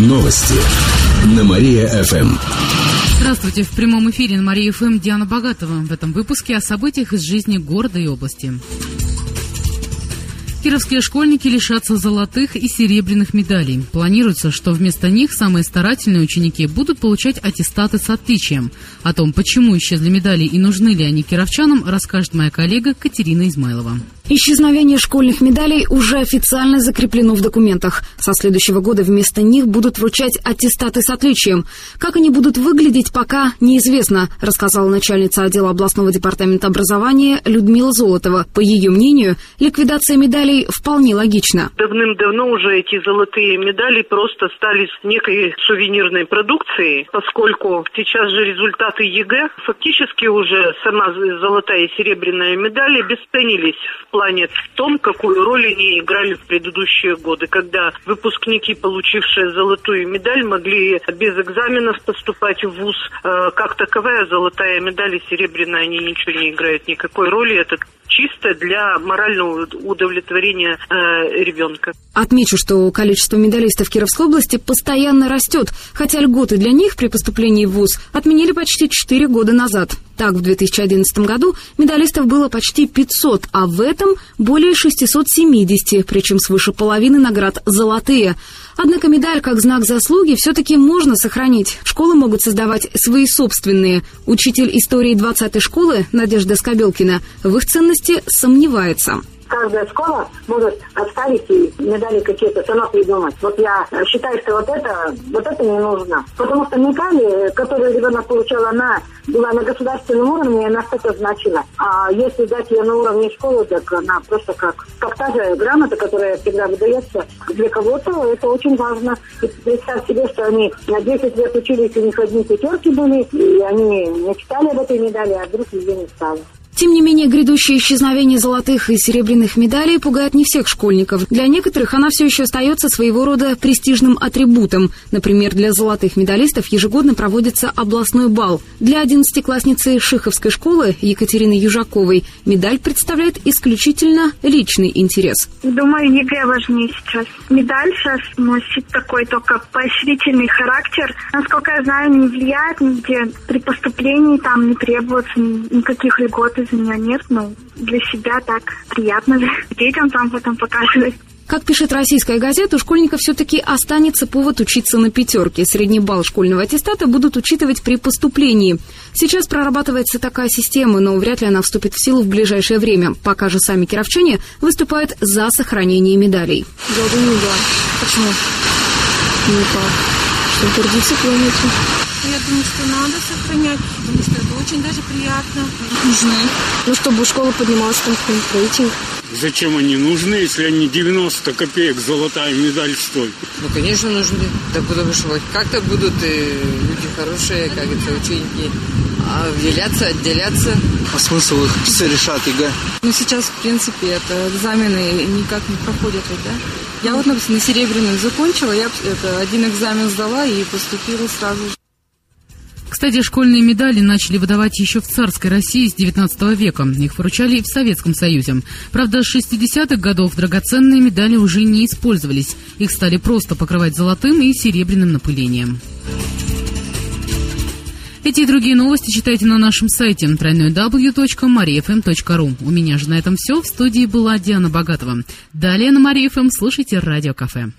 Новости на Мария-ФМ. Здравствуйте. В прямом эфире на Мария-ФМ Диана Богатова. В этом выпуске о событиях из жизни города и области. Кировские школьники лишатся золотых и серебряных медалей. Планируется, что вместо них самые старательные ученики будут получать аттестаты с отличием. О том, почему исчезли медали и нужны ли они кировчанам, расскажет моя коллега Катерина Измайлова. Исчезновение школьных медалей уже официально закреплено в документах. Со следующего года вместо них будут вручать аттестаты с отличием. Как они будут выглядеть, пока неизвестно, рассказала начальница отдела областного департамента образования Людмила Золотова. По ее мнению, ликвидация медалей вполне логична. Давным-давно уже эти золотые медали просто стали некой сувенирной продукцией, поскольку сейчас же результаты ЕГЭ фактически уже сама золотая и серебряная медали обесценились в плане в том, какую роль они играли в предыдущие годы, когда выпускники, получившие золотую медаль, могли без экзаменов поступать в ВУЗ. Э, как таковая золотая медаль и серебряная, они ничего не играют никакой роли. Это чисто для морального удовлетворения э, ребенка. Отмечу, что количество медалистов Кировской области постоянно растет, хотя льготы для них при поступлении в ВУЗ отменили почти 4 года назад. Так, в 2011 году медалистов было почти 500, а в этом более 670, причем свыше половины наград золотые. Однако медаль как знак заслуги все-таки можно сохранить. Школы могут создавать свои собственные. Учитель истории 20-й школы Надежда Скобелкина в их ценности сомневается каждая школа может оставить и медали какие-то сама придумать. Вот я считаю, что вот это, вот это не нужно. Потому что медали, которые ребенок получал, она была на государственном уровне, она что-то значила. А если дать ее на уровне школы, так она просто как, как та же грамота, которая всегда выдается для кого-то, это очень важно. И представь себе, что они на 10 лет учились, у них одни пятерки были, и они не читали об этой медали, а вдруг ее не стало. Тем не менее, грядущее исчезновение золотых и серебряных медалей пугает не всех школьников. Для некоторых она все еще остается своего рода престижным атрибутом. Например, для золотых медалистов ежегодно проводится областной бал. Для одиннадцатиклассницы Шиховской школы Екатерины Южаковой медаль представляет исключительно личный интерес. Думаю, ЕГЭ важнее сейчас. Медаль сейчас носит такой только поощрительный характер. Насколько я знаю, не влияет нигде. При поступлении там не требуется никаких льгот из меня нет, но для себя так приятно детям там потом показывать. Как пишет российская газета, у школьника все-таки останется повод учиться на пятерке. Средний балл школьного аттестата будут учитывать при поступлении. Сейчас прорабатывается такая система, но вряд ли она вступит в силу в ближайшее время. Пока же сами кировчане выступают за сохранение медалей. Я думаю, да. Почему? Ну как? Чтобы гордиться планете. Думаю, что надо сохранять, потому что это очень даже приятно. Нужны. Ну, чтобы школа поднималась там в рейтинг. Зачем они нужны, если они 90 копеек золотая медаль стоят? Ну, конечно, нужны. Так потому что как-то будут э, люди хорошие, как это, ученики, а выделяться, отделяться. А смысл их все решат ЕГЭ? Ну, сейчас, в принципе, это экзамены никак не проходят, да? Я вот, например, на серебряную закончила, я это, один экзамен сдала и поступила сразу же. Кстати, школьные медали начали выдавать еще в царской России с 19 века. Их вручали и в Советском Союзе. Правда, с 60-х годов драгоценные медали уже не использовались. Их стали просто покрывать золотым и серебряным напылением. Эти и другие новости читайте на нашем сайте www.mariafm.ru. У меня же на этом все. В студии была Диана Богатова. Далее на Мария ФМ слушайте Радио Кафе.